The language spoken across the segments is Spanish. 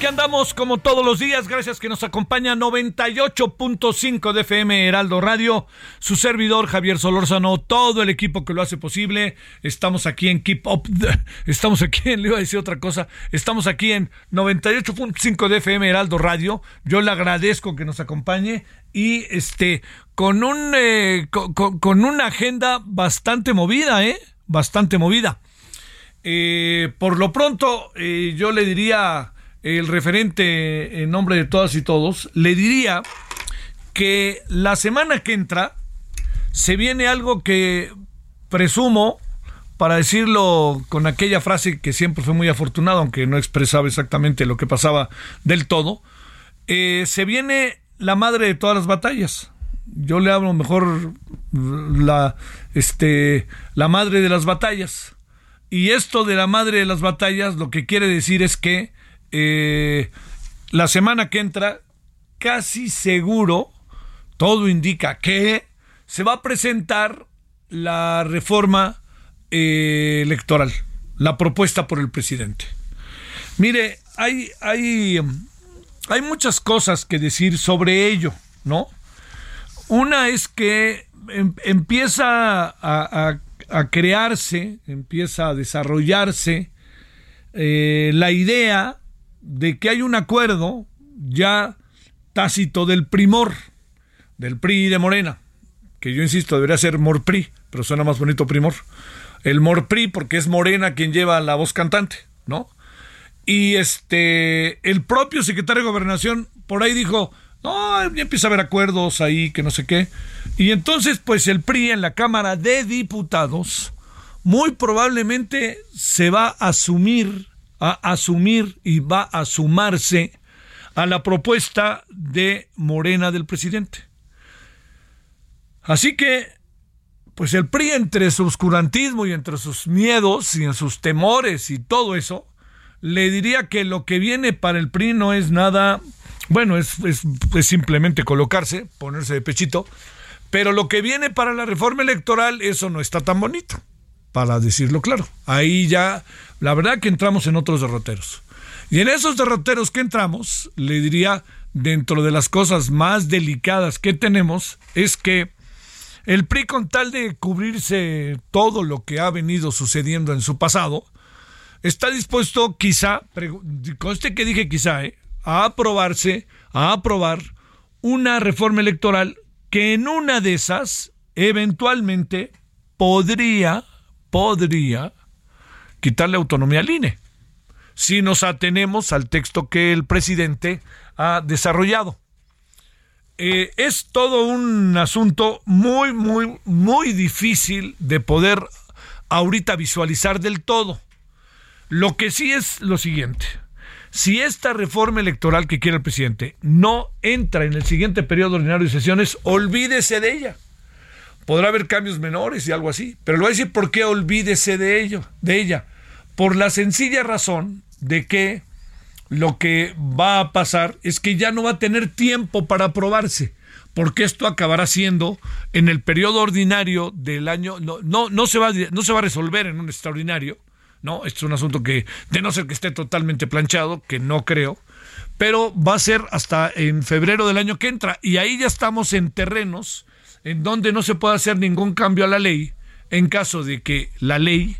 Aquí andamos como todos los días, gracias que nos acompaña 98.5 de FM Heraldo Radio, su servidor Javier Solórzano, todo el equipo que lo hace posible, estamos aquí en Keep Up, estamos aquí en, le iba a decir otra cosa, estamos aquí en 98.5 de FM Heraldo Radio, yo le agradezco que nos acompañe y este, con un, eh, con, una agenda bastante movida, eh, bastante movida. Eh, por lo pronto, eh, yo le diría, el referente en nombre de todas y todos, le diría que la semana que entra se viene algo que presumo, para decirlo con aquella frase que siempre fue muy afortunado, aunque no expresaba exactamente lo que pasaba del todo, eh, se viene la madre de todas las batallas. Yo le hablo mejor la, este, la madre de las batallas. Y esto de la madre de las batallas lo que quiere decir es que eh, la semana que entra, casi seguro, todo indica que se va a presentar la reforma eh, electoral, la propuesta por el presidente. Mire, hay, hay, hay muchas cosas que decir sobre ello, ¿no? Una es que em- empieza a, a- a crearse, empieza a desarrollarse eh, la idea de que hay un acuerdo ya tácito del primor, del PRI y de Morena, que yo insisto, debería ser Morpri, pero suena más bonito primor. El Morpri porque es Morena quien lleva la voz cantante, ¿no? Y este, el propio secretario de Gobernación por ahí dijo, no, ya empieza a haber acuerdos ahí, que no sé qué. Y entonces, pues el PRI en la Cámara de Diputados, muy probablemente se va a asumir, a asumir y va a sumarse a la propuesta de Morena del presidente. Así que, pues el PRI entre su oscurantismo y entre sus miedos y en sus temores y todo eso, le diría que lo que viene para el PRI no es nada, bueno, es, es- es simplemente colocarse, ponerse de pechito, pero lo que viene para la reforma electoral, eso no está tan bonito, para decirlo claro. Ahí ya, la verdad que entramos en otros derroteros. Y en esos derroteros que entramos, le diría, dentro de las cosas más delicadas que tenemos, es que el PRI con tal de cubrirse todo lo que ha venido sucediendo en su pasado, está dispuesto quizá, conste que dije quizá, ¿eh? a aprobarse, a aprobar una reforma electoral que en una de esas eventualmente podría, podría quitarle autonomía al INE, si nos atenemos al texto que el presidente ha desarrollado. Eh, es todo un asunto muy, muy, muy difícil de poder ahorita visualizar del todo. Lo que sí es lo siguiente. Si esta reforma electoral que quiere el presidente no entra en el siguiente periodo ordinario de sesiones, olvídese de ella. Podrá haber cambios menores y algo así, pero le voy a decir por qué olvídese de ello, de ella. Por la sencilla razón de que lo que va a pasar es que ya no va a tener tiempo para aprobarse, porque esto acabará siendo en el periodo ordinario del año, no, no, no, se, va, no se va a resolver en un extraordinario, ¿no? Este es un asunto que, de no ser que esté totalmente planchado, que no creo, pero va a ser hasta en febrero del año que entra. Y ahí ya estamos en terrenos en donde no se puede hacer ningún cambio a la ley en caso de que la ley,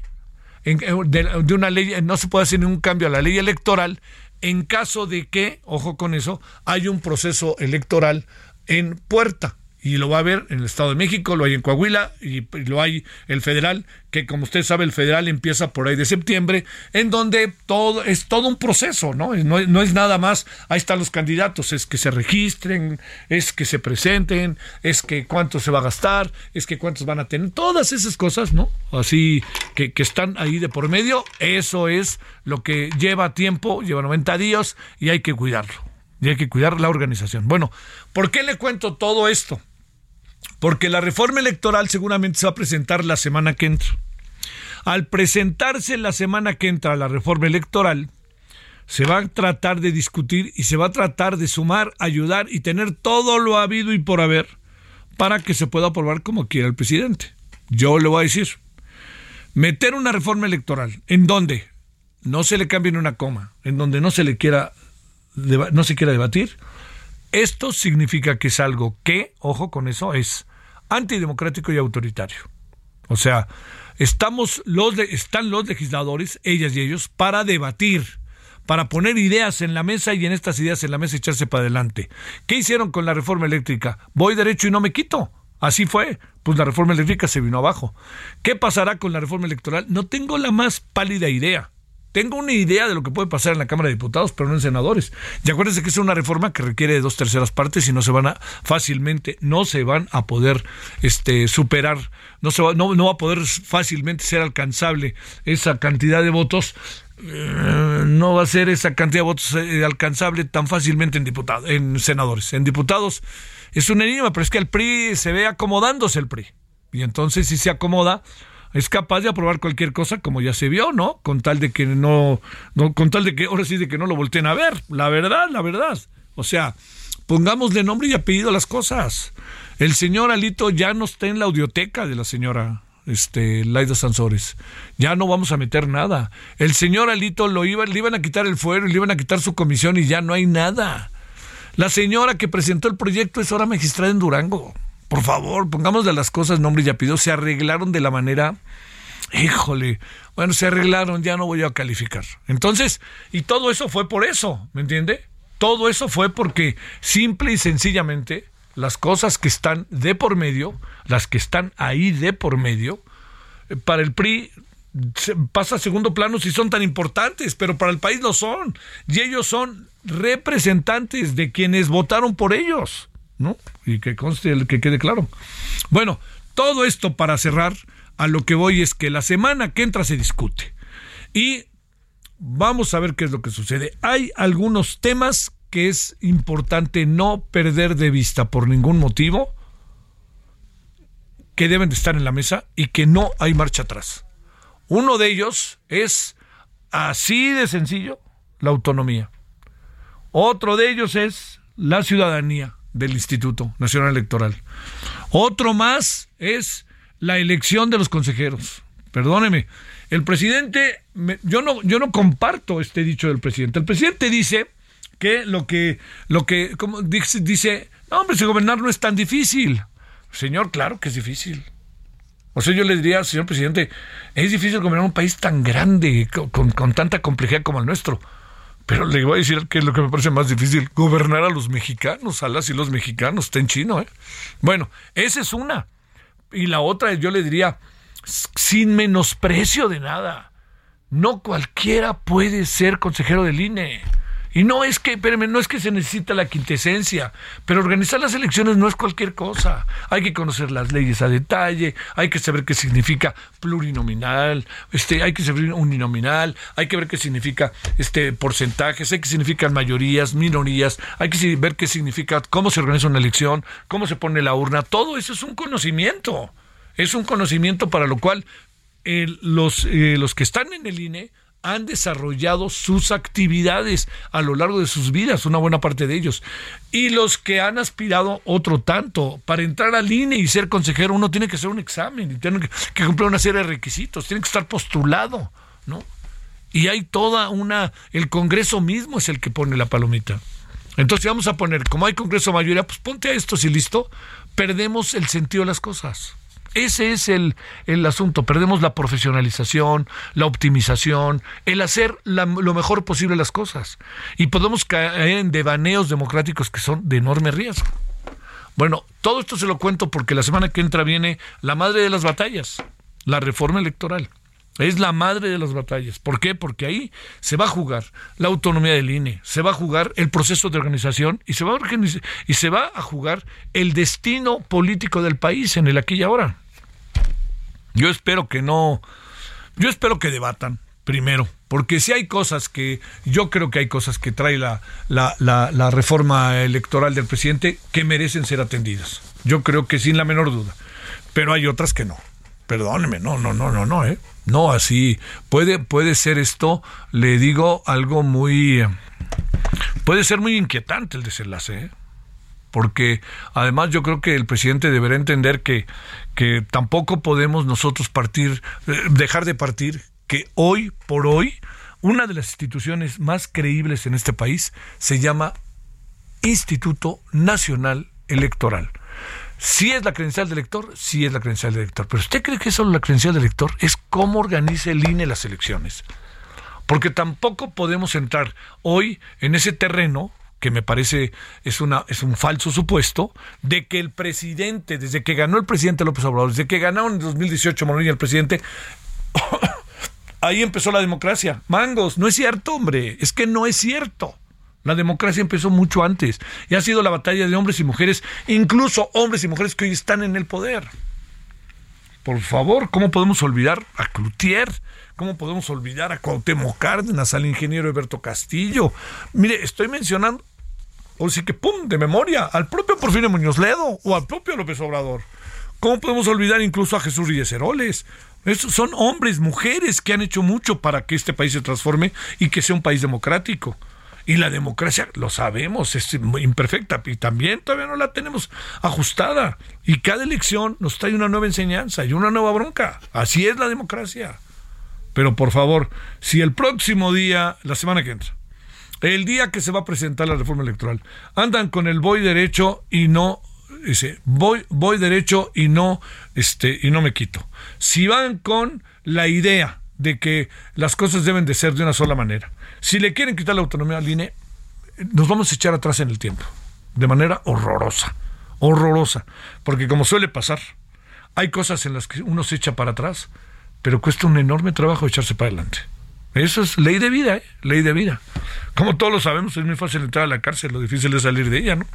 eh, de, una ley, no se puede hacer ningún cambio a la ley electoral en caso de que, ojo con eso, hay un proceso electoral en puerta y lo va a ver en el Estado de México, lo hay en Coahuila y, lo hay el federal, que como usted sabe el federal empieza por ahí de septiembre, en donde todo es todo un proceso, ¿no? No, no es nada más, ahí están los candidatos, es que se registren, es que se presenten, es que cuánto se va a gastar, es que cuántos van a tener, todas esas cosas, ¿no? Así que, que están ahí de por medio, eso es lo que lleva tiempo, lleva 90 días y hay que cuidarlo. Y hay que cuidar la organización. Bueno, ¿por qué le cuento todo esto? Porque la reforma electoral seguramente se va a presentar la semana que entra. Al presentarse la semana que entra la reforma electoral, se va a tratar de discutir y se va a tratar de sumar, ayudar y tener todo lo habido y por haber para que se pueda aprobar como quiera el presidente. Yo le voy a decir, meter una reforma electoral en donde no se le cambie una coma, en donde no se le quiera no se quiera debatir, esto significa que es algo que, ojo con eso, es antidemocrático y autoritario. O sea, estamos los están los legisladores, ellas y ellos, para debatir, para poner ideas en la mesa y en estas ideas en la mesa echarse para adelante. ¿Qué hicieron con la reforma eléctrica? Voy derecho y no me quito. Así fue. Pues la reforma eléctrica se vino abajo. ¿Qué pasará con la reforma electoral? No tengo la más pálida idea. Tengo una idea de lo que puede pasar en la Cámara de Diputados, pero no en senadores. Y acuérdense que es una reforma que requiere de dos terceras partes y no se van a fácilmente, no se van a poder este, superar, no, se va, no, va a poder fácilmente ser alcanzable esa cantidad de votos. Eh, no va a ser esa cantidad de votos eh, alcanzable tan fácilmente en diputados, en senadores. En diputados es un enigma, pero es que el PRI se ve acomodándose el PRI. Y entonces si se acomoda, es capaz de aprobar cualquier cosa como ya se vio, ¿no? Con tal de que no, con tal de que ahora sí de que no lo volteen a ver, la verdad, la verdad. O sea, pongámosle nombre y apellido a las cosas. El señor Alito ya no está en la audioteca de la señora este, Laida Sansores. Ya no vamos a meter nada. El señor Alito lo iba, le iban a quitar el fuero y le iban a quitar su comisión y ya no hay nada. La señora que presentó el proyecto es ahora magistrada en Durango. Por favor, pongamos de las cosas nombre y apellido. Se arreglaron de la manera. Híjole, bueno, se arreglaron, ya no voy a calificar. Entonces, y todo eso fue por eso, ¿me entiende? Todo eso fue porque simple y sencillamente las cosas que están de por medio, las que están ahí de por medio, eh, para el PRI pasa a segundo plano si son tan importantes, pero para el país lo son. Y ellos son representantes de quienes votaron por ellos. ¿No? Y que conste, que quede claro. Bueno, todo esto para cerrar, a lo que voy es que la semana que entra se discute. Y vamos a ver qué es lo que sucede. Hay algunos temas que es importante no perder de vista por ningún motivo, que deben de estar en la mesa y que no hay marcha atrás. Uno de ellos es así de sencillo, la autonomía. Otro de ellos es la ciudadanía del Instituto Nacional Electoral. Otro más es la elección de los consejeros. Perdóneme, el presidente, yo no, yo no comparto este dicho del presidente. El presidente dice que lo que, lo que, como dice, dice, no hombre, si gobernar no es tan difícil. Señor, claro que es difícil. O sea, yo le diría, señor presidente, es difícil gobernar un país tan grande, con, con tanta complejidad como el nuestro. Pero le voy a decir que es lo que me parece más difícil, gobernar a los mexicanos, a las y los mexicanos, está en chino, ¿eh? Bueno, esa es una. Y la otra, yo le diría, sin menosprecio de nada, no cualquiera puede ser consejero del INE. Y no es que, espérenme, no es que se necesita la quintesencia, pero organizar las elecciones no es cualquier cosa. Hay que conocer las leyes a detalle, hay que saber qué significa plurinominal, este, hay que saber uninominal, hay que ver qué significa este porcentajes, hay que significan mayorías, minorías, hay que ver qué significa cómo se organiza una elección, cómo se pone la urna, todo eso es un conocimiento. Es un conocimiento para lo cual eh, los, eh, los que están en el INE han desarrollado sus actividades a lo largo de sus vidas, una buena parte de ellos. Y los que han aspirado otro tanto, para entrar al INE y ser consejero uno tiene que hacer un examen y tiene que, cumplir una serie de requisitos, tiene que estar postulado, ¿no? Y hay toda una, el Congreso mismo es el que pone la palomita. Entonces vamos a poner, como hay Congreso mayoría, pues ponte a esto si listo, perdemos el sentido de las cosas. Ese es el, el asunto. Perdemos la profesionalización, la optimización, el hacer lo mejor posible las cosas. Y podemos caer en devaneos democráticos que son de enorme riesgo. Bueno, todo esto se lo cuento porque la semana que entra viene la madre de las batallas, la reforma electoral. Es la madre de las batallas. ¿Por qué? Porque ahí se va a jugar la autonomía del INE, se va a jugar el proceso de organización y se va a, y se va a jugar el destino político del país en el aquí y ahora. Yo espero que no, yo espero que debatan primero, porque si hay cosas que, yo creo que hay cosas que trae la, la, la reforma electoral del presidente que merecen ser atendidas. Yo creo que sin la menor duda, pero hay otras que no. Perdóneme, no, no, no, no, no, ¿eh? No, así puede, puede ser esto, le digo algo muy, puede ser muy inquietante el desenlace, ¿eh? porque además yo creo que el presidente deberá entender que, que tampoco podemos nosotros partir, eh, dejar de partir, que hoy por hoy una de las instituciones más creíbles en este país se llama Instituto Nacional Electoral. Si es la credencial del elector, sí es la credencial del elector. Pero ¿usted cree que es solo la credencial del elector? Es cómo organiza el INE las elecciones. Porque tampoco podemos entrar hoy en ese terreno que me parece es una es un falso supuesto de que el presidente desde que ganó el presidente López Obrador desde que ganaron en 2018 Moreno el presidente ahí empezó la democracia mangos no es cierto hombre es que no es cierto la democracia empezó mucho antes y ha sido la batalla de hombres y mujeres, incluso hombres y mujeres que hoy están en el poder. Por favor, ¿cómo podemos olvidar a Cloutier? ¿Cómo podemos olvidar a Cuauhtémoc Cárdenas, al ingeniero Alberto Castillo? Mire, estoy mencionando, o sí que pum, de memoria, al propio Porfirio Muñoz Ledo o al propio López Obrador. ¿Cómo podemos olvidar incluso a Jesús Ríos Heroles? Son hombres, mujeres que han hecho mucho para que este país se transforme y que sea un país democrático. Y la democracia, lo sabemos, es imperfecta y también todavía no la tenemos ajustada. Y cada elección nos trae una nueva enseñanza y una nueva bronca. Así es la democracia. Pero por favor, si el próximo día, la semana que entra, el día que se va a presentar la reforma electoral, andan con el voy derecho y no dice, voy voy derecho y no este y no me quito. Si van con la idea de que las cosas deben de ser de una sola manera, si le quieren quitar la autonomía al INE, nos vamos a echar atrás en el tiempo, de manera horrorosa, horrorosa, porque como suele pasar, hay cosas en las que uno se echa para atrás, pero cuesta un enorme trabajo echarse para adelante. Eso es ley de vida, ¿eh? ley de vida. Como todos lo sabemos, es muy fácil entrar a la cárcel, lo difícil es salir de ella, ¿no?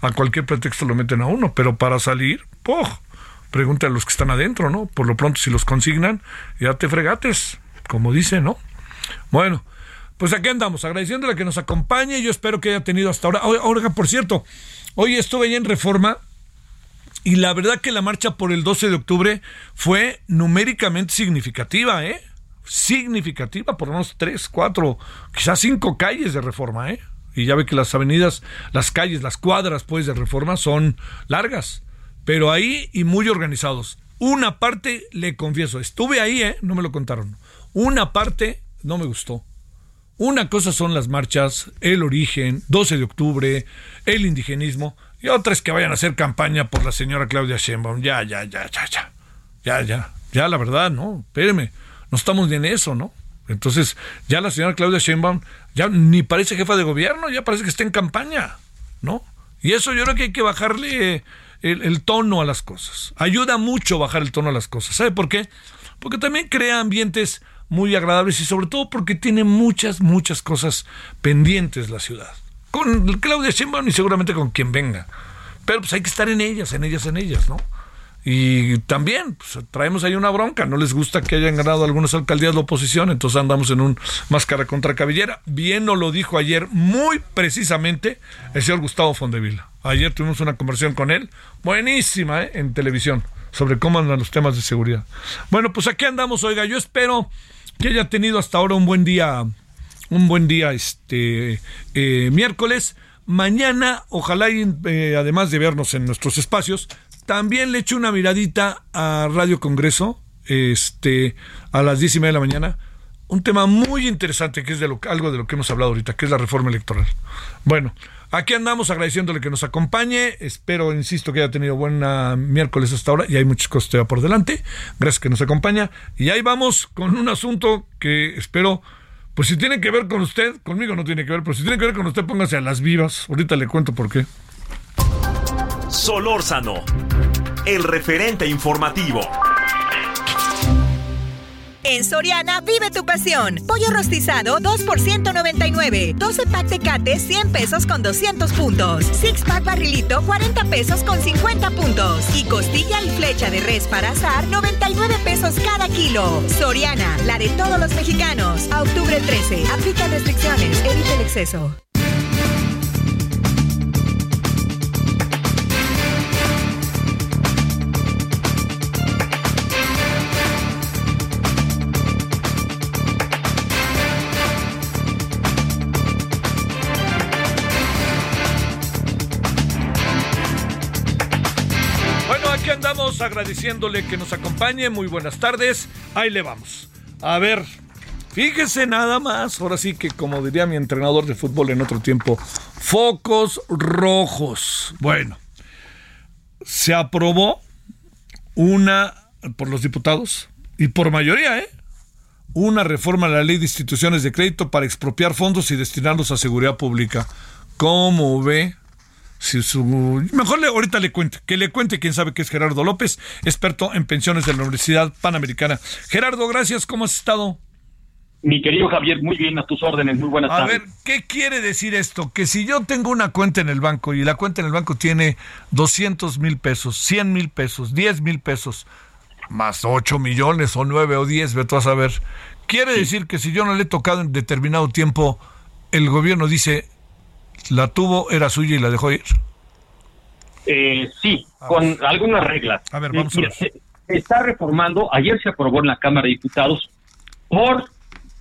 A cualquier pretexto lo meten a uno, pero para salir, ¡pum! Pregunta a los que están adentro, ¿no? Por lo pronto, si los consignan, ya te fregates, como dice, ¿no? Bueno, pues aquí andamos, agradeciéndole que nos acompañe. Yo espero que haya tenido hasta ahora. Ahora, por cierto, hoy estuve ahí en Reforma. Y la verdad que la marcha por el 12 de octubre fue numéricamente significativa, ¿eh? Significativa, por menos tres, cuatro, quizás cinco calles de reforma, ¿eh? Y ya ve que las avenidas, las calles, las cuadras, pues, de reforma son largas, pero ahí y muy organizados. Una parte, le confieso, estuve ahí, ¿eh? No me lo contaron. Una parte no me gustó. Una cosa son las marchas, el origen, 12 de octubre, el indigenismo, y otra es que vayan a hacer campaña por la señora Claudia Sheinbaum. Ya, ya, ya, ya, ya. Ya, ya. Ya, la verdad, ¿no? Espéreme. No estamos ni en eso, ¿no? Entonces, ya la señora Claudia Sheinbaum ya ni parece jefa de gobierno, ya parece que está en campaña, ¿no? Y eso yo creo que hay que bajarle el, el tono a las cosas. Ayuda mucho bajar el tono a las cosas. ¿Sabe por qué? Porque también crea ambientes muy agradables y sobre todo porque tiene muchas, muchas cosas pendientes la ciudad. Con Claudia Sheinbaum y seguramente con quien venga. Pero pues hay que estar en ellas, en ellas, en ellas, ¿no? Y también pues, traemos ahí una bronca. No les gusta que hayan ganado algunas alcaldías de oposición, entonces andamos en un máscara contra cabellera. Bien nos lo dijo ayer muy precisamente el señor Gustavo Fondevila. Ayer tuvimos una conversación con él, buenísima, ¿eh? en televisión, sobre cómo andan los temas de seguridad. Bueno, pues aquí andamos, oiga, yo espero que haya tenido hasta ahora un buen día, un buen día este eh, miércoles. Mañana, ojalá, eh, además de vernos en nuestros espacios, también le echo una miradita a Radio Congreso, este, a las diez y media de la mañana. un tema muy interesante que es de lo, algo de lo que hemos hablado ahorita, que es la reforma electoral. Bueno, aquí andamos agradeciéndole que nos acompañe. Espero, insisto, que haya tenido buena miércoles hasta ahora y hay muchas cosas todavía por delante. Gracias que nos acompaña. Y ahí vamos con un asunto que espero, pues si tiene que ver con usted, conmigo no tiene que ver, pero si tiene que ver con usted, póngase a las vivas. Ahorita le cuento por qué. Solórzano, el referente informativo. En Soriana vive tu pasión. Pollo rostizado 2 por 199. 12 pack Tecate 100 pesos con 200 puntos. Six pack barrilito 40 pesos con 50 puntos. Y costilla y flecha de res para azar 99 pesos cada kilo. Soriana, la de todos los mexicanos. A octubre 13. Aplica restricciones. Evita el exceso. Agradeciéndole que nos acompañe. Muy buenas tardes. Ahí le vamos. A ver, fíjese nada más. Ahora sí que, como diría mi entrenador de fútbol en otro tiempo, focos rojos. Bueno, se aprobó una por los diputados y por mayoría, ¿eh? Una reforma a la ley de instituciones de crédito para expropiar fondos y destinarlos a seguridad pública. ¿Cómo ve? Si su, mejor le, ahorita le cuente, que le cuente quién sabe que es Gerardo López, experto en pensiones de la Universidad Panamericana. Gerardo, gracias, ¿cómo has estado? Mi querido Javier, muy bien, a tus órdenes, muy buenas tardes. A ver, ¿qué quiere decir esto? Que si yo tengo una cuenta en el banco y la cuenta en el banco tiene 200 mil pesos, 100 mil pesos, 10 mil pesos, más 8 millones o 9 o 10, ve tú a saber. Quiere decir que si yo no le he tocado en determinado tiempo, el gobierno dice, la tuvo, era suya y la dejó ir? Eh, sí, con algunas reglas. A ver, vamos a ver. Se, está reformando, ayer se aprobó en la Cámara de Diputados por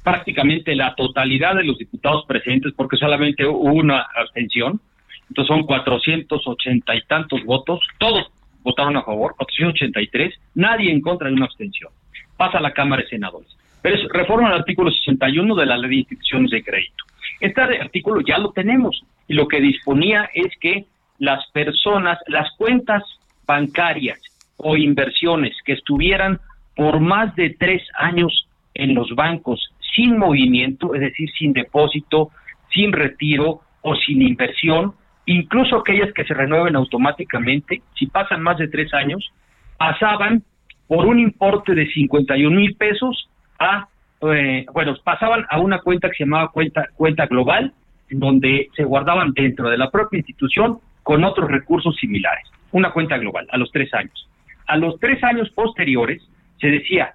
prácticamente la totalidad de los diputados presentes, porque solamente hubo una abstención, entonces son 480 y tantos votos, todos votaron a favor, 483, nadie en contra de una abstención. Pasa a la Cámara de Senadores. Pero es reforma el artículo 61 de la Ley de Instituciones de Crédito. Este artículo ya lo tenemos y lo que disponía es que las personas, las cuentas bancarias o inversiones que estuvieran por más de tres años en los bancos sin movimiento, es decir, sin depósito, sin retiro o sin inversión, incluso aquellas que se renueven automáticamente, si pasan más de tres años, pasaban por un importe de 51 mil pesos a eh, bueno, pasaban a una cuenta que se llamaba cuenta, cuenta global, donde se guardaban dentro de la propia institución con otros recursos similares. Una cuenta global, a los tres años. A los tres años posteriores, se decía,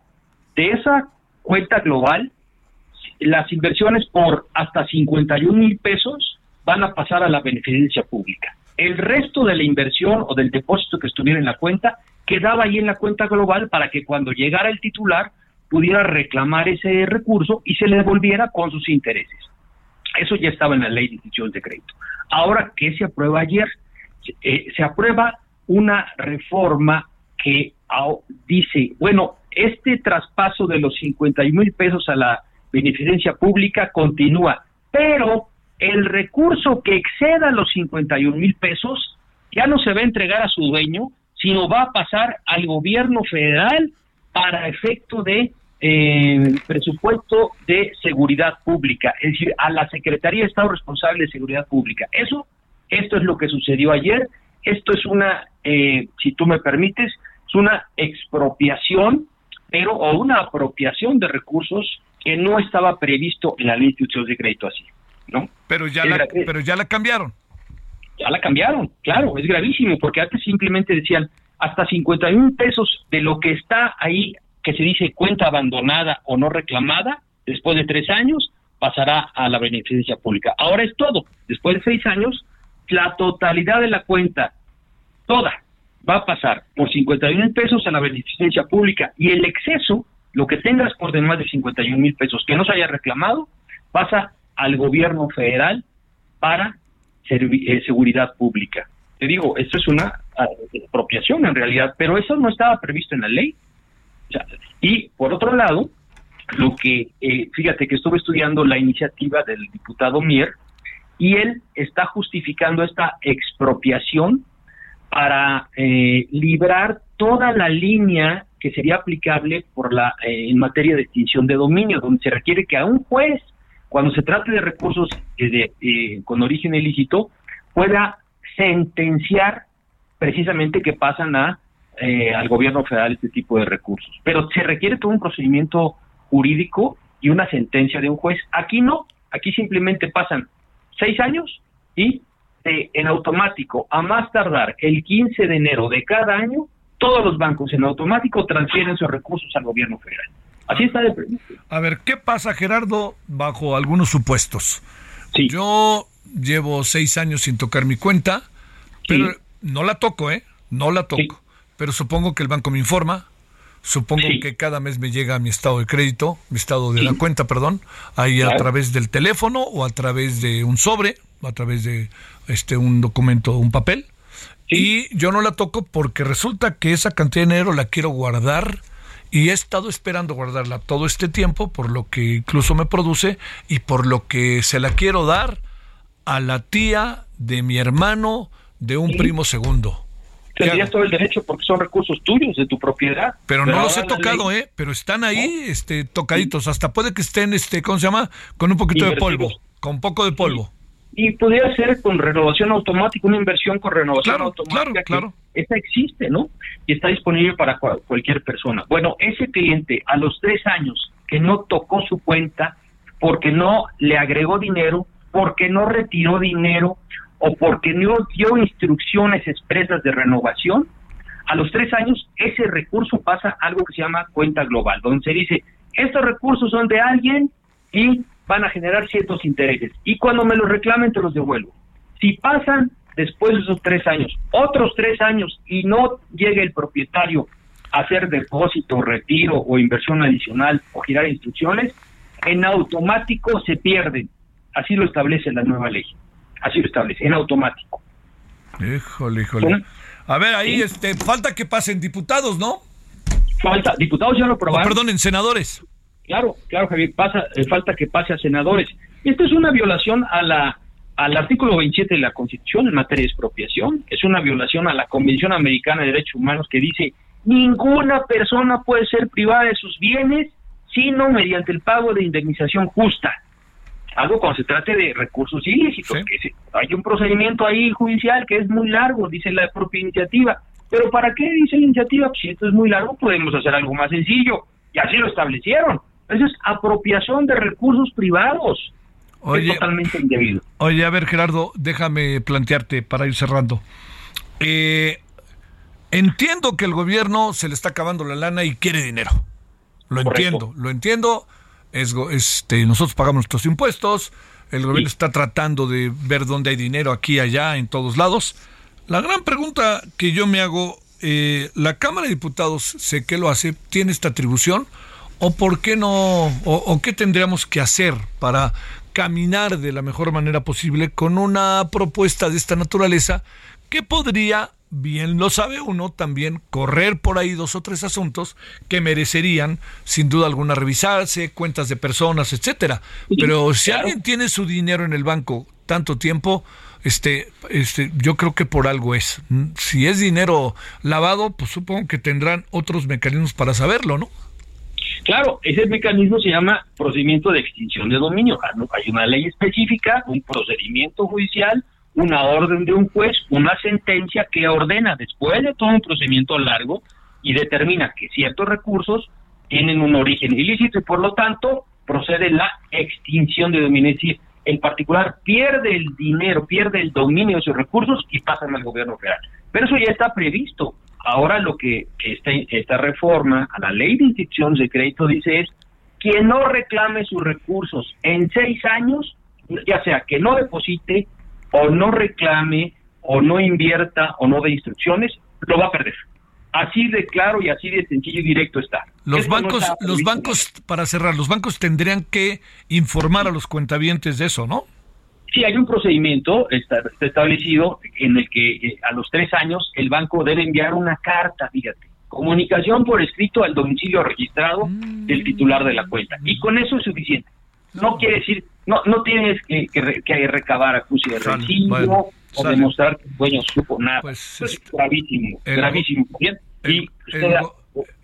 de esa cuenta global, las inversiones por hasta 51 mil pesos van a pasar a la beneficencia pública. El resto de la inversión o del depósito que estuviera en la cuenta quedaba ahí en la cuenta global para que cuando llegara el titular pudiera reclamar ese recurso y se le devolviera con sus intereses. Eso ya estaba en la ley de instituciones de crédito. Ahora, ¿qué se aprueba ayer? Eh, se aprueba una reforma que dice, bueno, este traspaso de los 51 mil pesos a la beneficencia pública continúa, pero el recurso que exceda los 51 mil pesos ya no se va a entregar a su dueño, sino va a pasar al gobierno federal para efecto de eh, presupuesto de seguridad pública, es decir, a la Secretaría de Estado responsable de seguridad pública. Eso, esto es lo que sucedió ayer. Esto es una, eh, si tú me permites, es una expropiación, pero o una apropiación de recursos que no estaba previsto en la ley de instituciones de crédito así, ¿no? Pero ya, la, pero ya la cambiaron. Ya la cambiaron, claro, es gravísimo, porque antes simplemente decían, hasta 51 pesos de lo que está ahí, que se dice cuenta abandonada o no reclamada, después de tres años, pasará a la beneficencia pública. Ahora es todo. Después de seis años, la totalidad de la cuenta, toda, va a pasar por 51 mil pesos a la beneficencia pública y el exceso, lo que tengas por de más de 51 mil pesos que no se haya reclamado, pasa al gobierno federal para eh, seguridad pública. Te digo, esto es una apropiación en realidad, pero eso no estaba previsto en la ley. Y por otro lado, lo que, eh, fíjate que estuve estudiando la iniciativa del diputado Mier y él está justificando esta expropiación para eh, librar toda la línea que sería aplicable por la eh, en materia de extinción de dominio, donde se requiere que a un juez, cuando se trate de recursos de, con origen ilícito, pueda sentenciar precisamente que pasan a al gobierno federal este tipo de recursos. Pero se requiere todo un procedimiento jurídico y una sentencia de un juez. Aquí no, aquí simplemente pasan seis años y en automático, a más tardar el 15 de enero de cada año, todos los bancos en automático transfieren sus recursos al gobierno federal. Así está de previsto. A ver, ¿qué pasa, Gerardo, bajo algunos supuestos? Sí. Yo llevo seis años sin tocar mi cuenta, pero no la toco, ¿eh? No la toco. Pero supongo que el banco me informa, Supongo que cada mes me llega mi estado de crédito, mi estado de la cuenta, perdón, ahí a través del teléfono o a través de un sobre, a través de este un documento, un papel. Y yo no la toco porque resulta que esa cantidad de dinero la quiero guardar y he estado esperando guardarla todo este tiempo, por lo que incluso me produce y por lo que se la quiero dar a la tía de mi hermano de un primo segundo tendrías todo el derecho porque son recursos tuyos, de tu propiedad. Pero, no los he tocado, ¿eh? Pero están ahí, este, tocaditos. Hasta puede que estén, este, ¿cómo se llama? Con un poquito de polvo, con poco de polvo. Y, pudiera ser con renovación automática, una inversión con renovación automática. Claro, claro. Esa existe, ¿no? Y está disponible para cualquier persona. Bueno, ese cliente a los tres años que no tocó su cuenta porque no le agregó dinero, porque no retiró dinero, o porque no dio instrucciones expresas de renovación, a los tres años ese recurso pasa a algo que se llama cuenta global, donde se dice, estos recursos son de alguien y van a generar ciertos intereses. Y cuando me los reclamen, te los devuelvo. Si pasan después de esos tres años, otros tres años, y no llegue el propietario a hacer depósito, retiro o inversión adicional o girar instrucciones, en automático se pierden. Así lo establece la nueva ley. Así lo establece, en automático. Híjole, híjole. A ver, ahí este, falta que pasen diputados, ¿no? Falta, diputados ya lo aprobaron. perdón, en senadores. Claro, claro, Javier, pasa, eh, falta que pase a senadores. Esto es una violación a la al artículo 27 de la Constitución en materia de expropiación. Es una violación a la Convención Americana de Derechos Humanos que dice ninguna persona puede ser privada de sus bienes sino mediante el pago de indemnización justa algo cuando se trate de recursos ilícitos, que hay un procedimiento ahí judicial que es muy largo, dice la propia iniciativa. Pero ¿para qué dice la iniciativa? Pues si esto es muy largo, podemos hacer algo más sencillo. Y así lo establecieron. Eso es apropiación de recursos privados. es totalmente indebido. Oye, a ver, Gerardo, déjame plantearte para ir cerrando. Eh, entiendo que el gobierno se le está acabando la lana y quiere dinero. Lo entiendo, lo entiendo este, nosotros pagamos nuestros impuestos, el gobierno está tratando de ver dónde hay dinero aquí, allá, en todos lados. La gran pregunta que yo me hago, eh, ¿la Cámara de Diputados sé que lo hace? ¿Tiene esta atribución? ¿O por qué no? o qué tendríamos que hacer para caminar de la mejor manera posible con una propuesta de esta naturaleza que podría bien lo sabe uno, también correr por ahí dos o tres asuntos que merecerían, sin duda alguna, revisarse, cuentas de personas, etcétera. Pero si alguien tiene su dinero en el banco tanto tiempo, este, este, yo creo que por algo es. Si es dinero lavado, pues supongo que tendrán otros mecanismos para saberlo, ¿no? Claro, ese mecanismo se llama procedimiento de extinción de dominio. Hay una ley específica, un procedimiento judicial, una orden de un juez, una sentencia que ordena después de todo un procedimiento largo y determina que ciertos recursos tienen un origen ilícito y por lo tanto procede la extinción de dominio. Es decir, el particular pierde el dinero, pierde el dominio de sus recursos y pasan al gobierno federal. Pero eso ya está previsto. Ahora lo que esta, esta reforma a la ley de instituciones de crédito dice es que no reclame sus recursos en seis años, ya sea que no deposite o no reclame o no invierta o no dé instrucciones, lo va a perder. Así de claro y así de sencillo y directo está. Los bancos, los bancos, para cerrar, los bancos tendrían que informar a los cuentavientes de eso, ¿no? Sí, hay un procedimiento establecido en el que eh, a los tres años el banco debe enviar una carta, fíjate, comunicación por escrito al domicilio registrado Mm. del titular de la cuenta. Y con eso es suficiente. No quiere decir, no no tienes que, que, que recabar acusación de recibo bueno, o sale. demostrar que el dueño supo nada. Pues, Eso es este, gravísimo, el- gravísimo. Bien, y El, da-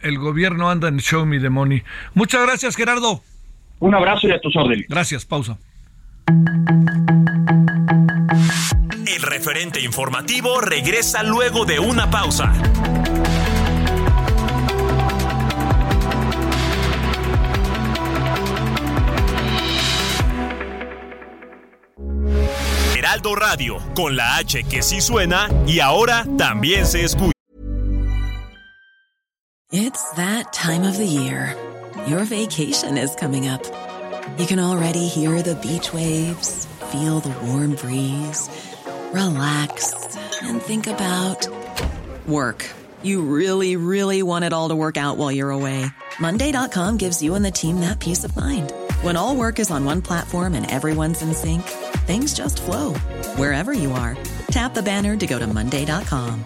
el gobierno anda en Show Me the Money. Muchas gracias, Gerardo. un abrazo y a tus órdenes. Gracias, pausa. El referente informativo regresa luego de una pausa. Heraldo Radio, con la H que sí suena y ahora también se escucha. It's that time of the year. Your vacation is coming up. You can already hear the beach waves, feel the warm breeze, relax, and think about work. You really, really want it all to work out while you're away. Monday.com gives you and the team that peace of mind. When all work is on one platform and everyone's in sync, things just flow wherever you are. Tap the banner to go to Monday.com.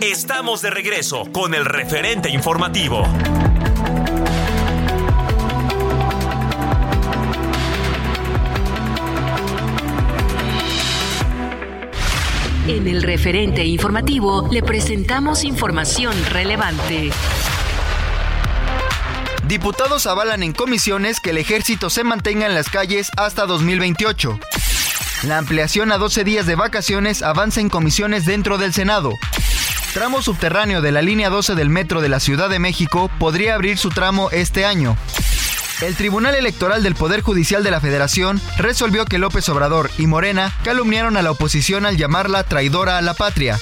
Estamos de regreso con el referente informativo. En el referente informativo le presentamos información relevante. Diputados avalan en comisiones que el ejército se mantenga en las calles hasta 2028. La ampliación a 12 días de vacaciones avanza en comisiones dentro del Senado. Tramo subterráneo de la línea 12 del metro de la Ciudad de México podría abrir su tramo este año. El Tribunal Electoral del Poder Judicial de la Federación resolvió que López Obrador y Morena calumniaron a la oposición al llamarla traidora a la patria.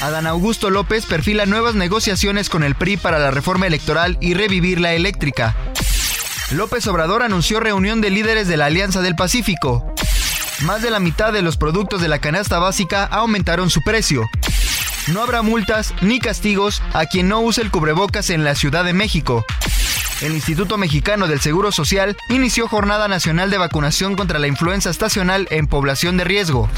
Adán Augusto López perfila nuevas negociaciones con el PRI para la reforma electoral y revivir la eléctrica. López Obrador anunció reunión de líderes de la Alianza del Pacífico. Más de la mitad de los productos de la canasta básica aumentaron su precio. No habrá multas ni castigos a quien no use el cubrebocas en la Ciudad de México. El Instituto Mexicano del Seguro Social inició jornada nacional de vacunación contra la influenza estacional en población de riesgo.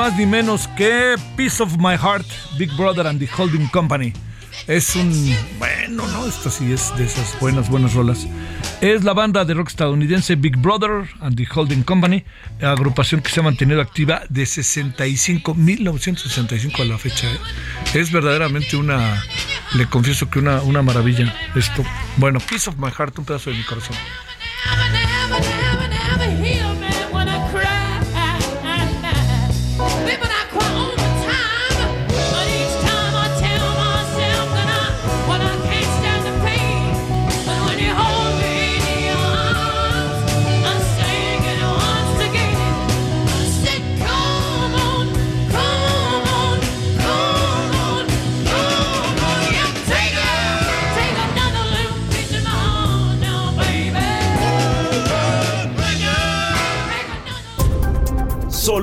Más ni menos que Piece of My Heart, Big Brother and the Holding Company. Es un. Bueno, no, esto sí es de esas buenas, buenas rolas. Es la banda de rock estadounidense Big Brother and the Holding Company, agrupación que se ha mantenido activa de 65, 1965 a la fecha. ¿eh? Es verdaderamente una. Le confieso que una, una maravilla esto. Bueno, Piece of My Heart, un pedazo de mi corazón.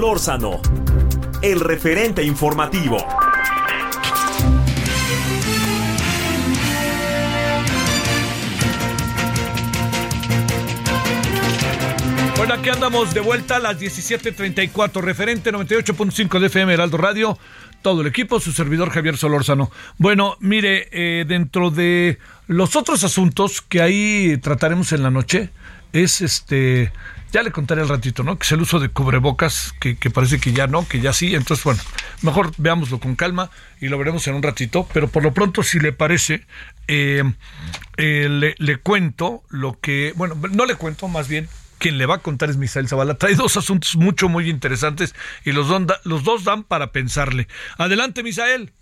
Solórzano, el referente informativo. Bueno, aquí andamos de vuelta a las 17:34, referente 98.5 de FM Heraldo Radio, todo el equipo, su servidor Javier Solórzano. Bueno, mire, eh, dentro de los otros asuntos que ahí trataremos en la noche, es este, ya le contaré al ratito, ¿no? Que es el uso de cubrebocas, que, que parece que ya no, que ya sí, entonces bueno, mejor veámoslo con calma y lo veremos en un ratito, pero por lo pronto, si le parece, eh, eh, le, le cuento lo que, bueno, no le cuento, más bien quien le va a contar es Misael Zavala. Trae dos asuntos mucho, muy interesantes y los, los dos dan para pensarle. Adelante, Misael.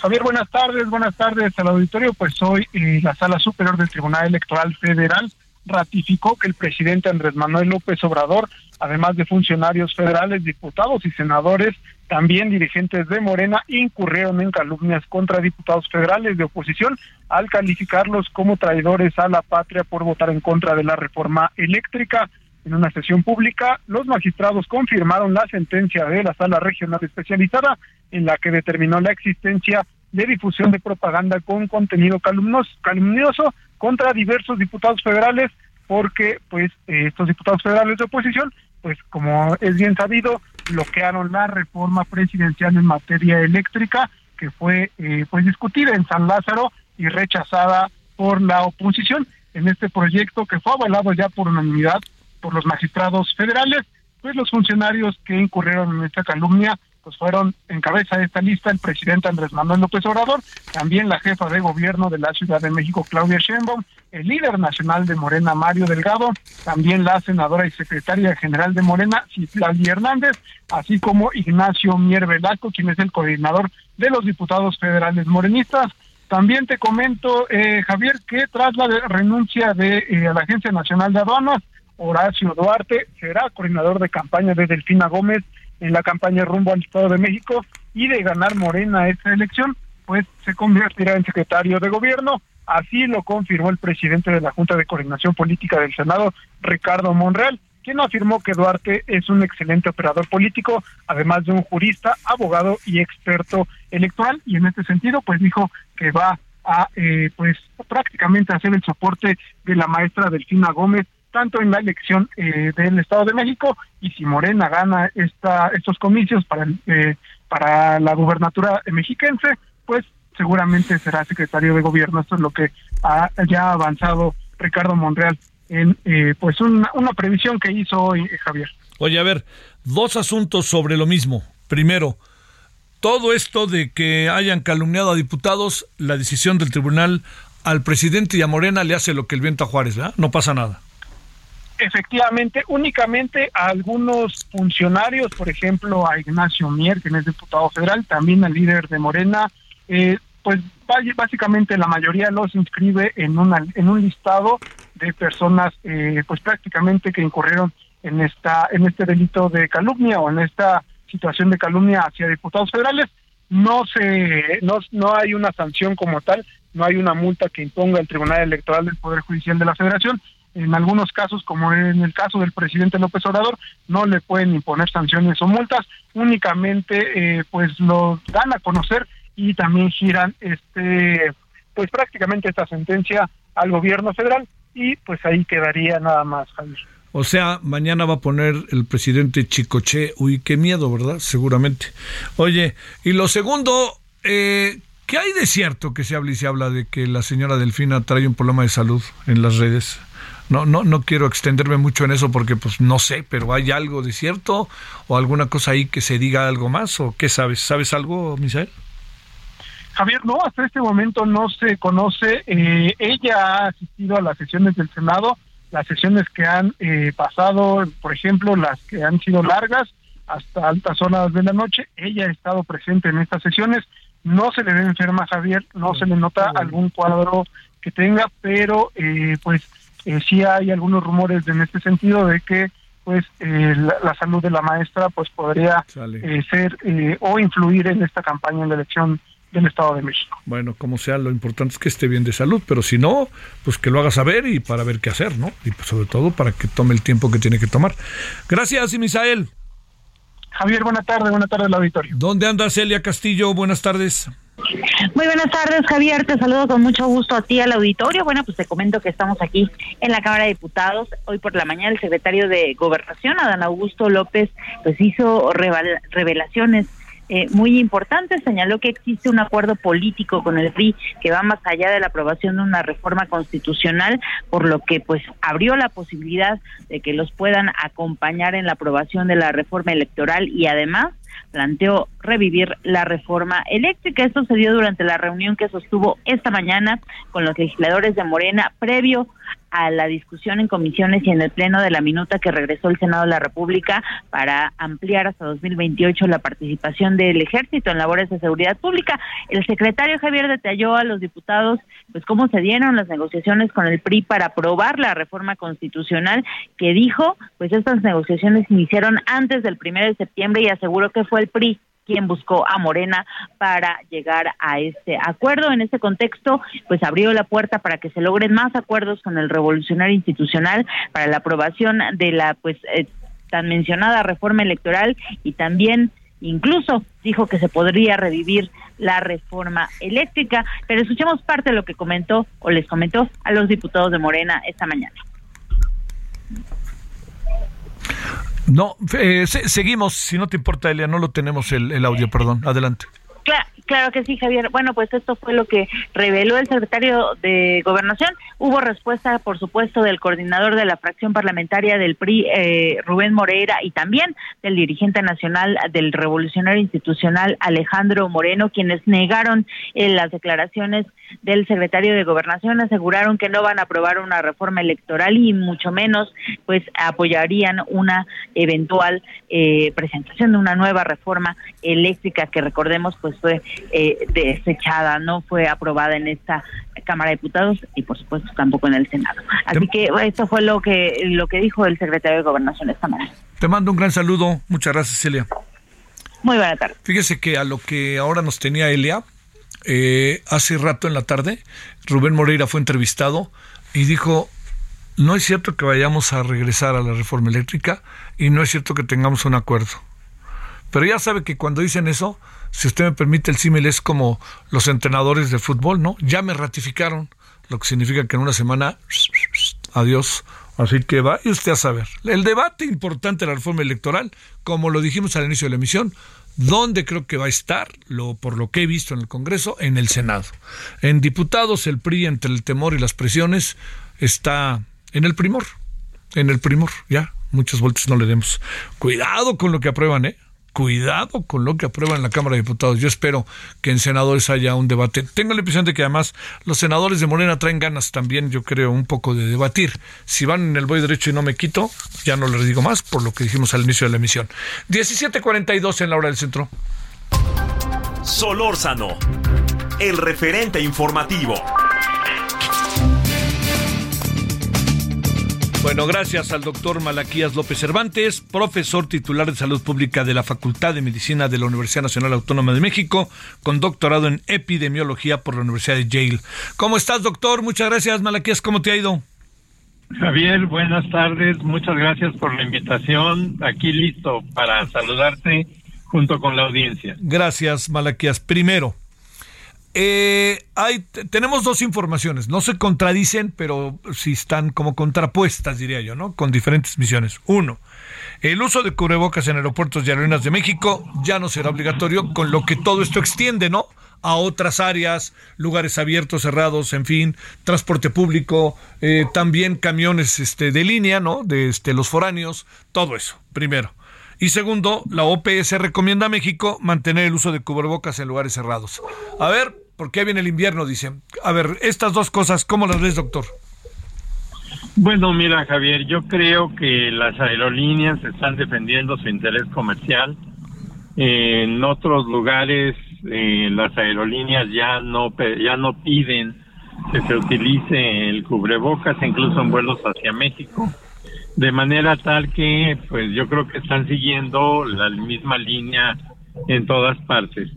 Javier, buenas tardes, buenas tardes al auditorio. Pues hoy eh, la Sala Superior del Tribunal Electoral Federal ratificó que el presidente Andrés Manuel López Obrador, además de funcionarios federales, diputados y senadores, también dirigentes de Morena, incurrieron en calumnias contra diputados federales de oposición al calificarlos como traidores a la patria por votar en contra de la reforma eléctrica. En una sesión pública, los magistrados confirmaron la sentencia de la Sala Regional Especializada en la que determinó la existencia de difusión de propaganda con contenido calumnos- calumnioso contra diversos diputados federales porque pues eh, estos diputados federales de oposición pues como es bien sabido bloquearon la reforma presidencial en materia eléctrica que fue eh, pues discutida en San Lázaro y rechazada por la oposición en este proyecto que fue avalado ya por unanimidad por los magistrados federales pues los funcionarios que incurrieron en esta calumnia pues fueron en cabeza de esta lista el presidente Andrés Manuel López Obrador, también la jefa de gobierno de la Ciudad de México Claudia Sheinbaum, el líder nacional de Morena Mario Delgado, también la senadora y secretaria general de Morena Citlali Hernández, así como Ignacio Mier Velasco, quien es el coordinador de los diputados federales morenistas. También te comento, eh, Javier, que tras la renuncia de eh, la Agencia Nacional de Aduanas, Horacio Duarte será coordinador de campaña de Delfina Gómez en la campaña rumbo al Estado de México y de ganar Morena esta elección, pues se convertirá en secretario de gobierno. Así lo confirmó el presidente de la Junta de Coordinación Política del Senado, Ricardo Monreal, quien afirmó que Duarte es un excelente operador político, además de un jurista, abogado y experto electoral, y en este sentido, pues dijo que va a, eh, pues prácticamente hacer el soporte de la maestra Delfina Gómez tanto en la elección eh, del Estado de México y si Morena gana esta, estos comicios para, eh, para la gubernatura mexiquense, pues seguramente será secretario de gobierno. Esto es lo que ha ya avanzado Ricardo Monreal en eh, pues una, una previsión que hizo hoy eh, Javier. Oye, a ver, dos asuntos sobre lo mismo. Primero, todo esto de que hayan calumniado a diputados, la decisión del tribunal al presidente y a Morena le hace lo que el viento a Juárez, ¿verdad? No pasa nada. Efectivamente, únicamente a algunos funcionarios, por ejemplo, a Ignacio Mier, quien es diputado federal, también al líder de Morena, eh, pues básicamente la mayoría los inscribe en, una, en un listado de personas, eh, pues prácticamente que incurrieron en esta en este delito de calumnia o en esta situación de calumnia hacia diputados federales. No se no, no hay una sanción como tal, no hay una multa que imponga el Tribunal Electoral del Poder Judicial de la Federación. En algunos casos, como en el caso del presidente López Obrador, no le pueden imponer sanciones o multas, únicamente eh, pues lo dan a conocer y también giran este pues prácticamente esta sentencia al gobierno federal y pues ahí quedaría nada más, Javier. O sea, mañana va a poner el presidente Chicoche. Uy, qué miedo, ¿verdad? Seguramente. Oye, y lo segundo, eh, ¿qué hay de cierto que se habla y se habla de que la señora Delfina trae un problema de salud en las redes? No, no, no quiero extenderme mucho en eso porque pues no sé, pero ¿hay algo de cierto? ¿O alguna cosa ahí que se diga algo más? ¿O qué sabes? ¿Sabes algo, Misael? Javier, no, hasta este momento no se conoce. Eh, ella ha asistido a las sesiones del Senado, las sesiones que han eh, pasado, por ejemplo, las que han sido largas hasta altas horas de la noche. Ella ha estado presente en estas sesiones. No se le ve enferma, Javier, no se le nota algún cuadro que tenga, pero eh, pues eh, sí hay algunos rumores en este sentido de que pues eh, la, la salud de la maestra pues podría eh, ser eh, o influir en esta campaña en la elección del Estado de México. Bueno, como sea, lo importante es que esté bien de salud, pero si no, pues que lo haga saber y para ver qué hacer, ¿no? Y pues sobre todo para que tome el tiempo que tiene que tomar. Gracias, Misael. Javier, buena tarde, buena tarde al auditorio. ¿Dónde anda Celia Castillo? Buenas tardes. Muy buenas tardes, Javier. Te saludo con mucho gusto a ti, al auditorio. Bueno, pues te comento que estamos aquí en la Cámara de Diputados. Hoy por la mañana el secretario de Gobernación, Adán Augusto López, pues hizo revelaciones eh, muy importantes. Señaló que existe un acuerdo político con el PRI que va más allá de la aprobación de una reforma constitucional, por lo que pues abrió la posibilidad de que los puedan acompañar en la aprobación de la reforma electoral y además planteó revivir la reforma eléctrica. Esto se dio durante la reunión que sostuvo esta mañana con los legisladores de Morena previo la discusión en comisiones y en el pleno de la minuta que regresó el Senado de la República para ampliar hasta 2028 la participación del ejército en labores de seguridad pública. El secretario Javier detalló a los diputados pues cómo se dieron las negociaciones con el PRI para aprobar la reforma constitucional que dijo, pues estas negociaciones iniciaron antes del primero de septiembre y aseguró que fue el PRI quien buscó a Morena para llegar a este acuerdo. En este contexto, pues abrió la puerta para que se logren más acuerdos con el revolucionario institucional para la aprobación de la pues eh, tan mencionada reforma electoral y también incluso dijo que se podría revivir la reforma eléctrica, pero escuchemos parte de lo que comentó o les comentó a los diputados de Morena esta mañana. No, eh, se- seguimos, si no te importa, Elia, no lo tenemos el, el audio, perdón. Adelante. Cla- Claro que sí, Javier. Bueno, pues esto fue lo que reveló el secretario de Gobernación. Hubo respuesta, por supuesto, del coordinador de la fracción parlamentaria del PRI, eh, Rubén Moreira, y también del dirigente nacional del Revolucionario Institucional, Alejandro Moreno, quienes negaron eh, las declaraciones del secretario de Gobernación, aseguraron que no van a aprobar una reforma electoral y mucho menos, pues, apoyarían una eventual eh, presentación de una nueva reforma eléctrica que recordemos, pues, fue eh, desechada, no fue aprobada en esta Cámara de Diputados y por supuesto tampoco en el Senado. Así que esto fue lo que lo que dijo el secretario de Gobernación esta mañana. Te mando un gran saludo. Muchas gracias, Celia. Muy buena tarde. Fíjese que a lo que ahora nos tenía Elia, eh, hace rato en la tarde, Rubén Moreira fue entrevistado y dijo, no es cierto que vayamos a regresar a la reforma eléctrica y no es cierto que tengamos un acuerdo. Pero ya sabe que cuando dicen eso, si usted me permite el símil, es como los entrenadores de fútbol, ¿no? Ya me ratificaron, lo que significa que en una semana, adiós. Así que va y usted a saber. El debate importante de la reforma electoral, como lo dijimos al inicio de la emisión, ¿dónde creo que va a estar? Lo, por lo que he visto en el Congreso, en el Senado. En diputados, el PRI, entre el temor y las presiones, está en el primor. En el primor, ya. Muchas vueltas no le demos. Cuidado con lo que aprueban, ¿eh? Cuidado con lo que aprueban en la Cámara de Diputados. Yo espero que en senadores haya un debate. Tengo la impresión de que además los senadores de Morena traen ganas también, yo creo, un poco de debatir. Si van en el voy derecho y no me quito, ya no les digo más por lo que dijimos al inicio de la emisión. 17.42 en la hora del centro. Solórzano, el referente informativo. Bueno, gracias al doctor Malaquías López Cervantes, profesor titular de Salud Pública de la Facultad de Medicina de la Universidad Nacional Autónoma de México, con doctorado en epidemiología por la Universidad de Yale. ¿Cómo estás, doctor? Muchas gracias, Malaquías. ¿Cómo te ha ido? Javier, buenas tardes. Muchas gracias por la invitación. Aquí listo para saludarte junto con la audiencia. Gracias, Malaquías. Primero, eh, hay, tenemos dos informaciones. No se contradicen, pero sí están como contrapuestas, diría yo, ¿no? Con diferentes misiones. Uno, el uso de cubrebocas en aeropuertos y aerolíneas de México ya no será obligatorio, con lo que todo esto extiende, ¿no? A otras áreas, lugares abiertos, cerrados, en fin, transporte público, eh, también camiones este, de línea, ¿no? De este, los foráneos, todo eso, primero. Y segundo, la OPS recomienda a México mantener el uso de cubrebocas en lugares cerrados. A ver, ¿por qué viene el invierno? Dicen. A ver, estas dos cosas, ¿cómo las ves, doctor? Bueno, mira, Javier, yo creo que las aerolíneas están defendiendo su interés comercial. En otros lugares, eh, las aerolíneas ya no ya no piden que se utilice el cubrebocas, incluso en vuelos hacia México, de manera tal que, pues, yo creo que están siguiendo la misma línea en todas partes.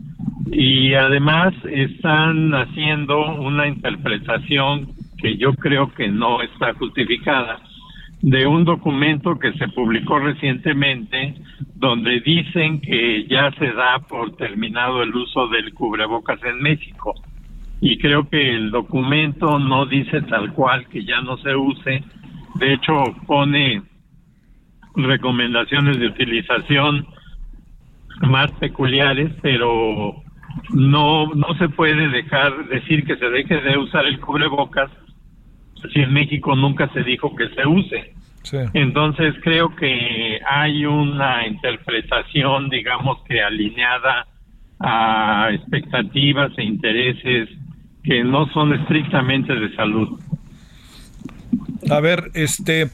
Y además están haciendo una interpretación que yo creo que no está justificada de un documento que se publicó recientemente donde dicen que ya se da por terminado el uso del cubrebocas en México. Y creo que el documento no dice tal cual que ya no se use. De hecho, pone recomendaciones de utilización más peculiares, pero no no se puede dejar decir que se deje de usar el cubrebocas si en México nunca se dijo que se use. Entonces creo que hay una interpretación, digamos que alineada a expectativas e intereses que no son estrictamente de salud. A ver, este,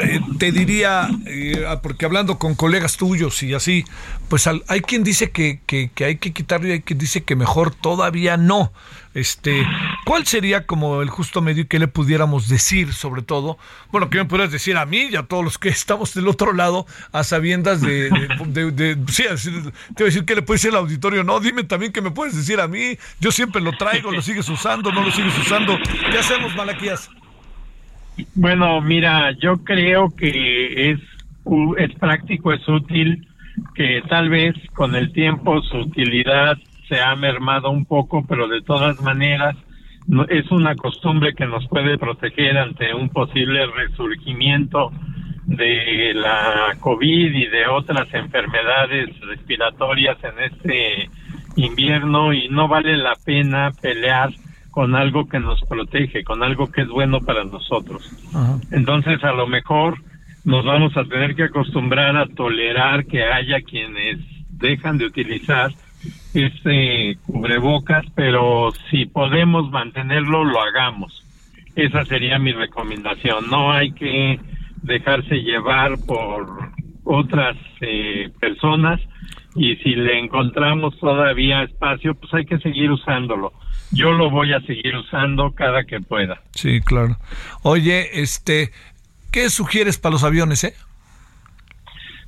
eh, te diría, eh, ah, porque hablando con colegas tuyos y así, pues hay quien dice que, que, hay que quitarlo y hay quien dice que mejor todavía no. Este, ¿cuál sería como el justo medio que le pudiéramos decir, sobre todo? Bueno, que me pudieras decir a mí y a todos los que estamos del otro lado, a sabiendas de, de, sí, te voy a decir que le puede decir al auditorio, no, dime también que me puedes decir a mí, yo siempre lo traigo, lo sigues usando, no lo sigues usando, ¿qué hacemos, Malaquías? Bueno, mira, yo creo que es, es práctico, es útil, que tal vez con el tiempo su utilidad se ha mermado un poco, pero de todas maneras no- es una costumbre que nos puede proteger ante un posible resurgimiento de la COVID y de otras enfermedades respiratorias en este invierno y no vale la pena pelear con algo que nos protege, con algo que es bueno para nosotros. Entonces, a lo mejor nos vamos a tener que acostumbrar a tolerar que haya quienes dejan de utilizar este cubrebocas, pero si podemos mantenerlo, lo hagamos. Esa sería mi recomendación. No hay que dejarse llevar por otras eh, personas y si le encontramos todavía espacio, pues hay que seguir usándolo. Yo lo voy a seguir usando cada que pueda. Sí, claro. Oye, este, ¿qué sugieres para los aviones, eh?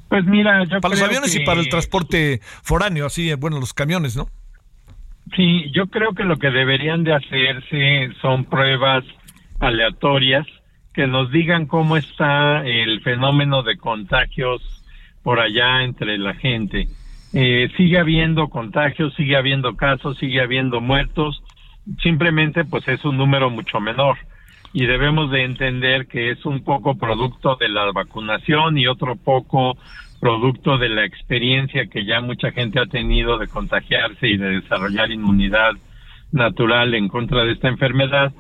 Pues mira, yo Para los aviones y para el transporte foráneo, así, eh, bueno, los camiones, ¿no? Sí, yo creo que lo que deberían de hacerse son pruebas aleatorias que nos digan cómo está el fenómeno de contagios por allá entre la gente. Eh, sigue habiendo contagios, sigue habiendo casos, sigue habiendo muertos, simplemente pues es un número mucho menor. Y debemos de entender que es un poco producto de la vacunación y otro poco producto de la experiencia que ya mucha gente ha tenido de contagiarse y de desarrollar inmunidad natural en contra de esta enfermedad,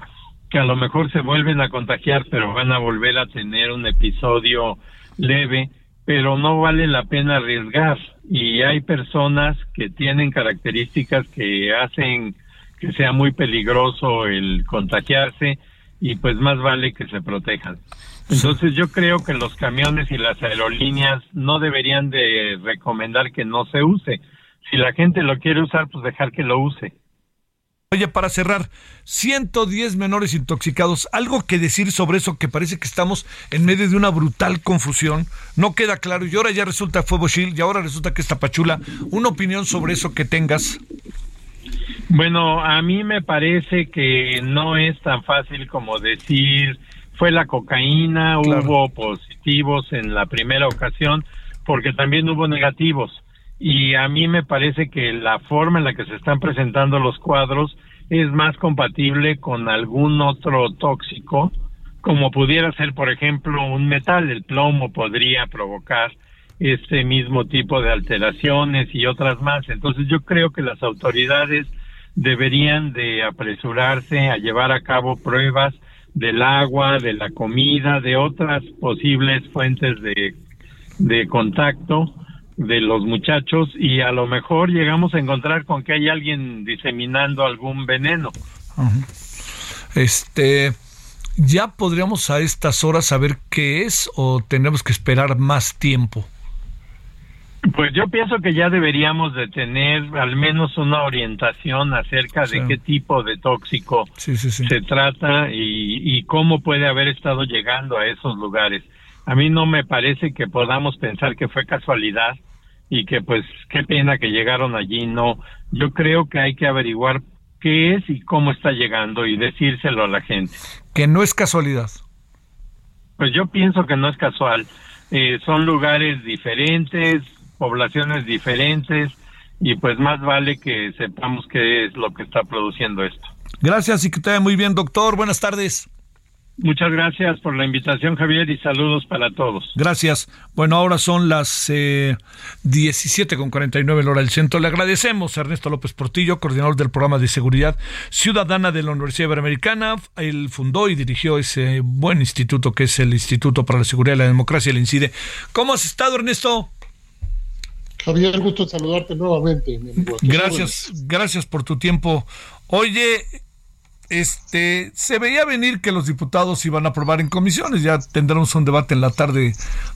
que a lo mejor se vuelven a contagiar, pero van a volver a tener un episodio leve, pero no vale la pena arriesgar. Y hay personas que tienen características que hacen que sea muy peligroso el contagiarse y pues más vale que se protejan. Entonces yo creo que los camiones y las aerolíneas no deberían de recomendar que no se use. Si la gente lo quiere usar, pues dejar que lo use. Oye, para cerrar, 110 menores intoxicados, algo que decir sobre eso que parece que estamos en medio de una brutal confusión, no queda claro y ahora ya resulta fue Boschil y ahora resulta que es Tapachula. Una opinión sobre eso que tengas. Bueno, a mí me parece que no es tan fácil como decir fue la cocaína, hubo positivos en la primera ocasión, porque también hubo negativos. Y a mí me parece que la forma en la que se están presentando los cuadros es más compatible con algún otro tóxico, como pudiera ser, por ejemplo, un metal. El plomo podría provocar este mismo tipo de alteraciones y otras más. Entonces yo creo que las autoridades deberían de apresurarse a llevar a cabo pruebas del agua, de la comida, de otras posibles fuentes de, de contacto de los muchachos y a lo mejor llegamos a encontrar con que hay alguien diseminando algún veneno. Este, ¿ya podríamos a estas horas saber qué es o tenemos que esperar más tiempo? Pues yo pienso que ya deberíamos de tener al menos una orientación acerca de qué tipo de tóxico Sí, sí, sí. se trata y, y cómo puede haber estado llegando a esos lugares. A mí no me parece que podamos pensar que fue casualidad y que pues qué pena que llegaron allí, no. Yo creo que hay que averiguar qué es y cómo está llegando y decírselo a la gente. Que no es casualidad. Pues yo pienso que no es casual. eh, son lugares diferentes, poblaciones diferentes, y pues más vale que sepamos qué es lo que está produciendo esto. Gracias y que te vaya muy bien, doctor. Buenas tardes. Muchas gracias por la invitación, Javier, y saludos para todos. Gracias. Bueno, ahora son las eh, 17 con 49 hora del centro. Le agradecemos a Ernesto López Portillo, coordinador del programa de seguridad ciudadana de la Universidad Iberoamericana. Él fundó y dirigió ese buen instituto que es el Instituto para la Seguridad y la Democracia, el INCIDE. ¿Cómo has estado, Ernesto? Javier, gusto saludarte nuevamente. mi amigo. Tus Gracias, gracias por tu tiempo. Oye, este, se veía venir que los diputados iban a aprobar en comisiones, ya tendremos un debate en la tarde,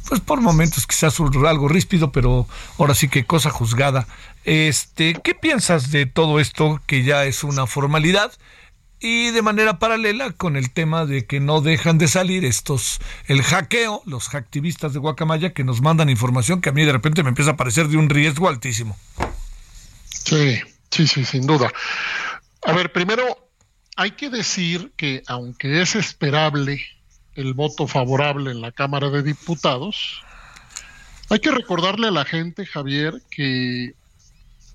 pues por momentos quizás algo ríspido, pero ahora sí que cosa juzgada. Este, ¿qué piensas de todo esto que ya es una formalidad? Y de manera paralela con el tema de que no dejan de salir estos, el hackeo, los hacktivistas de Guacamaya que nos mandan información que a mí de repente me empieza a parecer de un riesgo altísimo. Sí, sí, sí, sin duda. A ver, primero hay que decir que aunque es esperable el voto favorable en la Cámara de Diputados, hay que recordarle a la gente, Javier, que,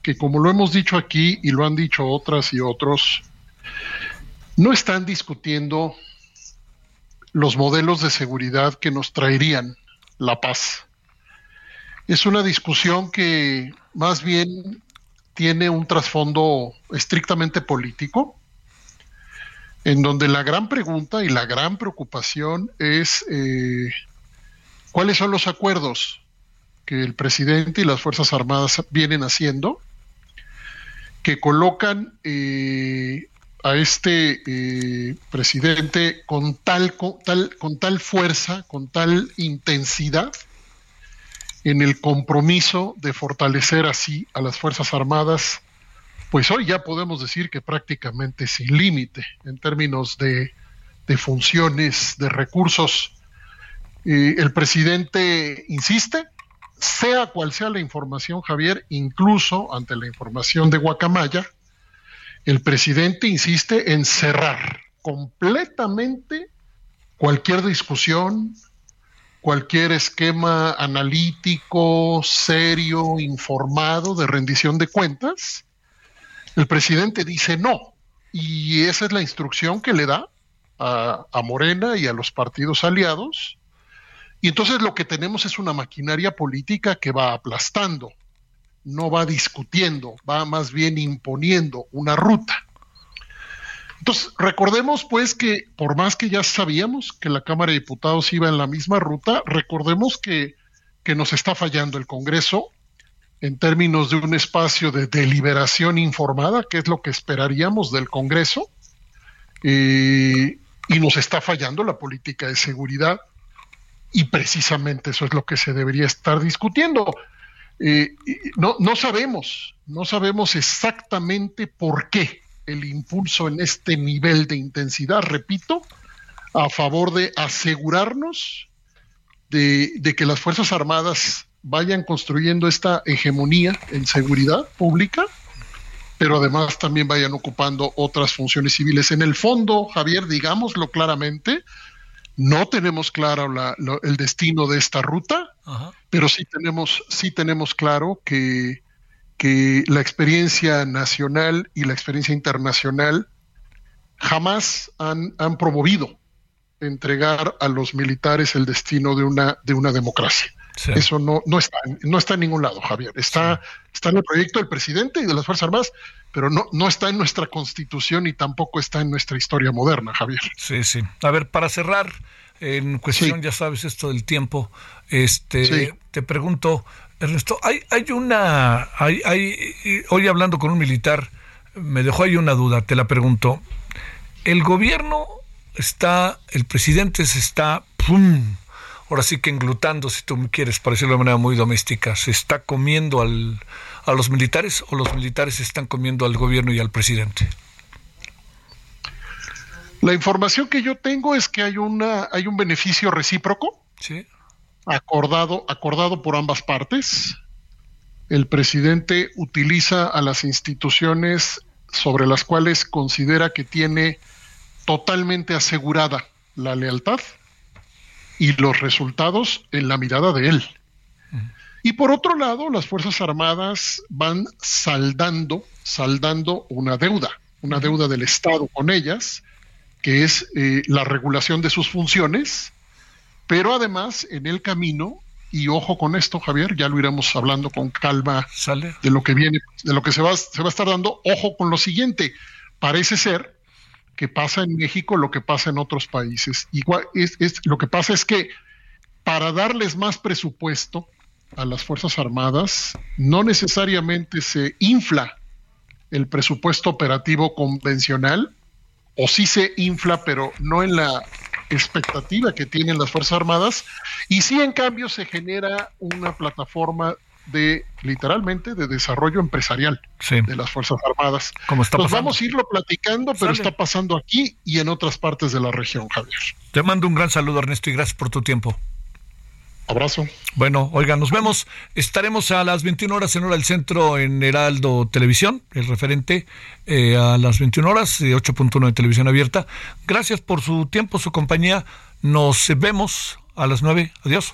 que como lo hemos dicho aquí y lo han dicho otras y otros, no están discutiendo los modelos de seguridad que nos traerían la paz. Es una discusión que más bien tiene un trasfondo estrictamente político, en donde la gran pregunta y la gran preocupación es eh, cuáles son los acuerdos que el presidente y las Fuerzas Armadas vienen haciendo, que colocan eh, a este eh, presidente con tal, con tal, con tal fuerza, con tal intensidad, en el compromiso de fortalecer así a las Fuerzas Armadas, pues hoy ya podemos decir que prácticamente sin límite en términos de, funciones, de recursos. Eh, el presidente insiste, sea cual sea la información, Javier, incluso ante la información de Guacamaya, el presidente insiste en cerrar completamente cualquier discusión, cualquier esquema analítico, serio, informado de rendición de cuentas, el presidente dice no. Y esa es la instrucción que le da a, Morena y a los partidos aliados. Y entonces lo que tenemos es una maquinaria política que va aplastando, no va discutiendo, va más bien imponiendo una ruta. Entonces, recordemos pues que por más que ya sabíamos que la Cámara de Diputados iba en la misma ruta, recordemos que, que nos está fallando el Congreso en términos de un espacio de deliberación informada, que es lo que esperaríamos del Congreso, eh, y nos está fallando la política de seguridad, y precisamente eso es lo que se debería estar discutiendo. Eh, no, no sabemos, no sabemos exactamente por qué el impulso en este nivel de intensidad, repito, a favor de asegurarnos de, de, que las Fuerzas Armadas vayan construyendo esta hegemonía en seguridad pública, pero además también vayan ocupando otras funciones civiles. En el fondo, Javier, digámoslo claramente, no tenemos claro la, la, el destino de esta ruta, Ajá. pero sí tenemos, sí tenemos claro que que la experiencia nacional y la experiencia internacional jamás han, han, promovido entregar a los militares el destino de una, de una democracia. Sí. Eso no, no, está, no está en ningún lado, Javier. Está, sí. está en el proyecto del presidente y de las Fuerzas Armadas, pero no, no está en nuestra constitución y tampoco está en nuestra historia moderna, Javier. Sí, sí. A ver, para cerrar, en cuestión, sí. ya sabes, esto del tiempo, este, te pregunto, Ernesto, hay, hay una, hay, hay, hoy hablando con un militar, me dejó ahí una duda, te la pregunto. El gobierno está, el presidente se está, ¡pum! Ahora sí que englutando, si tú quieres, para decirlo de manera muy doméstica, ¿se está comiendo al, a los militares o los militares están comiendo al gobierno y al presidente? La información que yo tengo es que hay, una, hay un beneficio recíproco. Sí acordado, acordado por ambas partes. El presidente utiliza a las instituciones sobre las cuales considera que tiene totalmente asegurada la lealtad. Y los resultados en la mirada de él. Y por otro lado, las Fuerzas Armadas van saldando, saldando una deuda, una deuda del Estado con ellas, que es eh, la regulación de sus funciones, pero además en el camino, y ojo con esto, Javier, ya lo iremos hablando con calma Sale. de lo que viene, de lo que se va, se va a estar dando, ojo con lo siguiente, parece ser que pasa en México lo que pasa en otros países. Igual, es, es- lo que pasa es que para darles más presupuesto a las Fuerzas Armadas, no necesariamente se infla el presupuesto operativo convencional, o sí se infla, pero no en la expectativa que tienen las Fuerzas Armadas, y sí en cambio se genera una plataforma de literalmente de desarrollo empresarial de las Fuerzas Armadas. Como está Pues pasando. vamos a irlo platicando, pero Sale. está pasando aquí y en otras partes de la región, Javier. Te mando un gran saludo, Ernesto, y gracias por tu tiempo. Abrazo. Bueno, oiga, nos vemos. Estaremos a las 21 horas en hora del centro en Heraldo Televisión, el referente eh, a las 21 horas, eh, 8.1 de televisión abierta. Gracias por su tiempo, su compañía. Nos vemos a las 9. Adiós.